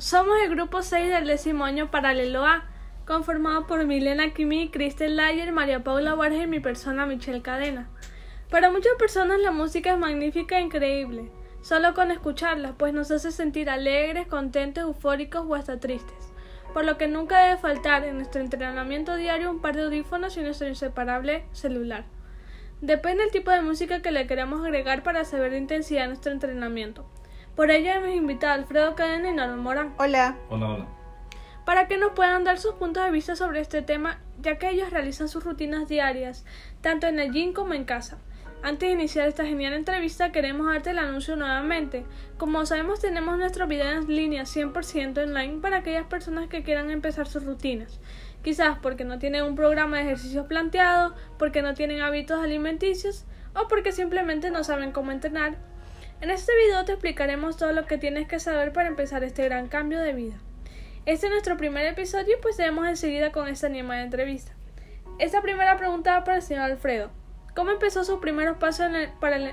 Somos el grupo 6 del décimo año paralelo A, conformado por Milena Kimi, Cristel Layer, María Paula Borges y mi persona Michelle Cadena. Para muchas personas la música es magnífica e increíble, solo con escucharla, pues nos hace sentir alegres, contentos, eufóricos o hasta tristes. Por lo que nunca debe faltar en nuestro entrenamiento diario un par de audífonos y nuestro inseparable celular. Depende del tipo de música que le queramos agregar para saber la intensidad de nuestro entrenamiento. Por ello hemos invitado a Alfredo Cadena y Norma Morán. Hola. Hola, hola. Para que nos puedan dar sus puntos de vista sobre este tema, ya que ellos realizan sus rutinas diarias, tanto en el gym como en casa. Antes de iniciar esta genial entrevista, queremos darte el anuncio nuevamente. Como sabemos, tenemos nuestro video en línea 100% online para aquellas personas que quieran empezar sus rutinas. Quizás porque no tienen un programa de ejercicios planteado, porque no tienen hábitos alimenticios o porque simplemente no saben cómo entrenar en este video te explicaremos todo lo que tienes que saber para empezar este gran cambio de vida. Este es nuestro primer episodio y pues seguimos enseguida con esta animada entrevista. Esta primera pregunta va para el señor Alfredo. ¿Cómo empezó sus primeros pasos en el, para el,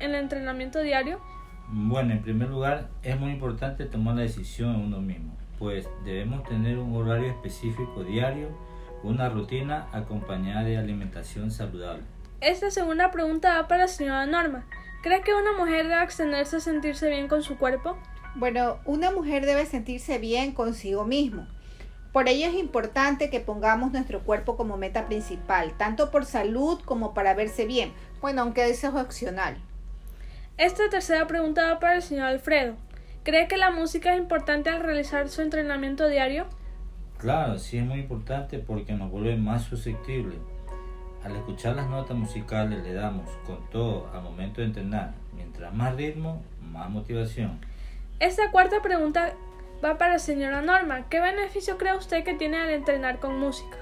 en el entrenamiento diario? Bueno, en primer lugar, es muy importante tomar la decisión en uno mismo, pues debemos tener un horario específico diario, una rutina acompañada de alimentación saludable. Esta segunda pregunta va para la señora Norma. ¿Cree que una mujer debe abstenerse a sentirse bien con su cuerpo? Bueno, una mujer debe sentirse bien consigo mismo. Por ello es importante que pongamos nuestro cuerpo como meta principal, tanto por salud como para verse bien. Bueno, aunque eso es opcional. Esta tercera pregunta va para el señor Alfredo. ¿Cree que la música es importante al realizar su entrenamiento diario? Claro, sí es muy importante porque nos vuelve más susceptibles al escuchar las notas musicales le damos con todo al momento de entrenar. Mientras más ritmo, más motivación. Esta cuarta pregunta va para la señora Norma. ¿Qué beneficio cree usted que tiene al entrenar con música?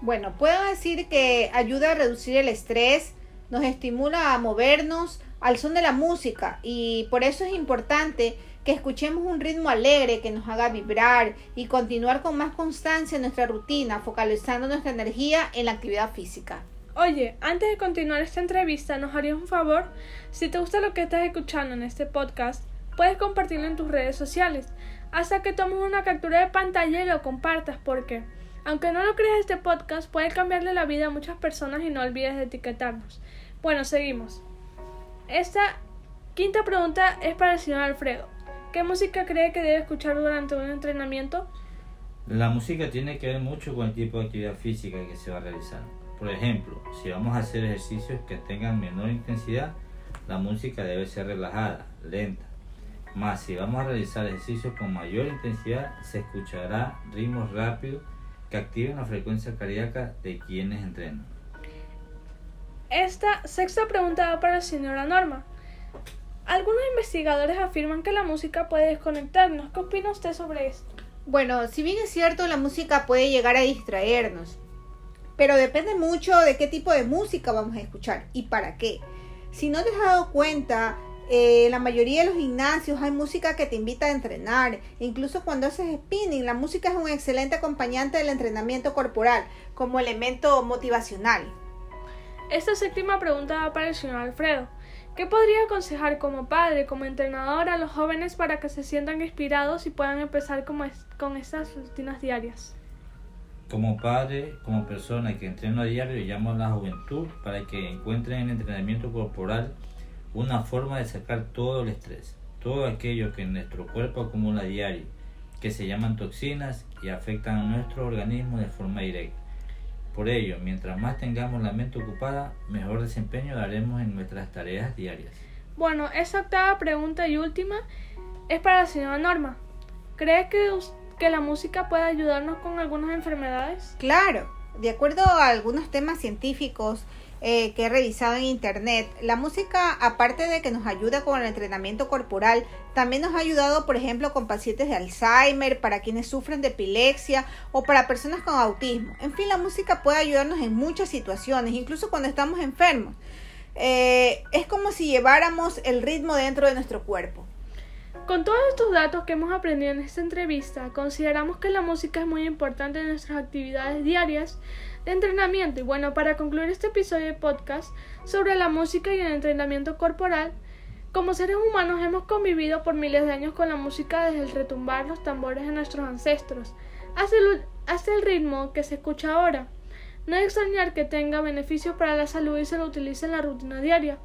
Bueno, puedo decir que ayuda a reducir el estrés, nos estimula a movernos al son de la música y por eso es importante que escuchemos un ritmo alegre que nos haga vibrar y continuar con más constancia en nuestra rutina, focalizando nuestra energía en la actividad física. Oye, antes de continuar esta entrevista, ¿nos harías un favor? Si te gusta lo que estás escuchando en este podcast, puedes compartirlo en tus redes sociales, hasta que tomes una captura de pantalla y lo compartas, porque, aunque no lo creas, este podcast puede cambiarle la vida a muchas personas y no olvides de etiquetarnos. Bueno, seguimos. Esta quinta pregunta es para el señor Alfredo. ¿Qué música cree que debe escuchar durante un entrenamiento? La música tiene que ver mucho con el tipo de actividad física que se va a realizar. Por ejemplo, si vamos a hacer ejercicios que tengan menor intensidad, la música debe ser relajada, lenta. Más si vamos a realizar ejercicios con mayor intensidad, se escuchará ritmos rápidos que activen la frecuencia cardíaca de quienes entrenan. Esta sexta pregunta va para la señora Norma. Algunos investigadores afirman que la música puede desconectarnos. ¿Qué opina usted sobre esto? Bueno, si bien es cierto, la música puede llegar a distraernos, pero depende mucho de qué tipo de música vamos a escuchar y para qué. Si no te has dado cuenta, en la mayoría de los gimnasios hay música que te invita a entrenar. Incluso cuando haces spinning, la música es un excelente acompañante del entrenamiento corporal como elemento motivacional. Esta séptima pregunta va para el señor Alfredo. ¿Qué podría aconsejar como padre, como entrenador a los jóvenes para que se sientan inspirados y puedan empezar con estas rutinas diarias? Como padre, como persona que entrena a diario, llamo a la juventud para que encuentren en el entrenamiento corporal una forma de sacar todo el estrés, todo aquello que nuestro cuerpo acumula diario, que se llaman toxinas y afectan a nuestro organismo de forma directa. Por ello, mientras más tengamos la mente ocupada, mejor desempeño daremos en nuestras tareas diarias. Bueno, esa octava pregunta y última es para la señora Norma. ¿Cree que, que la música puede ayudarnos con algunas enfermedades? Claro, de acuerdo a algunos temas científicos, eh, que he revisado en internet, la música, aparte de que nos ayuda con el entrenamiento corporal, también nos ha ayudado, por ejemplo, con pacientes de Alzheimer, para quienes sufren de epilepsia o para personas con autismo. En fin, la música puede ayudarnos en muchas situaciones, incluso cuando estamos enfermos. Eh, es como si lleváramos el ritmo dentro de nuestro cuerpo. Con todos estos datos que hemos aprendido en esta entrevista, consideramos que la música es muy importante en nuestras actividades diarias de entrenamiento. Y bueno, para concluir este episodio de podcast sobre la música y el entrenamiento corporal, Como seres humanos hemos convivido por miles de años con la música desde el retumbar los tambores de nuestros ancestros hasta el, hasta el ritmo que se escucha ahora. No es extrañar que tenga beneficios para la salud y se lo utilice en la rutina diaria,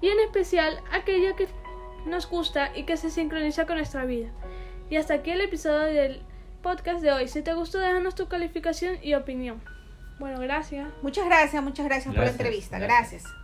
y en especial aquella que nos gusta y que se sincroniza con nuestra vida. Y hasta aquí el episodio del podcast de hoy. Si te gustó, déjanos tu calificación y opinión. Bueno, gracias. Muchas gracias, muchas gracias, por la entrevista. gracias. gracias.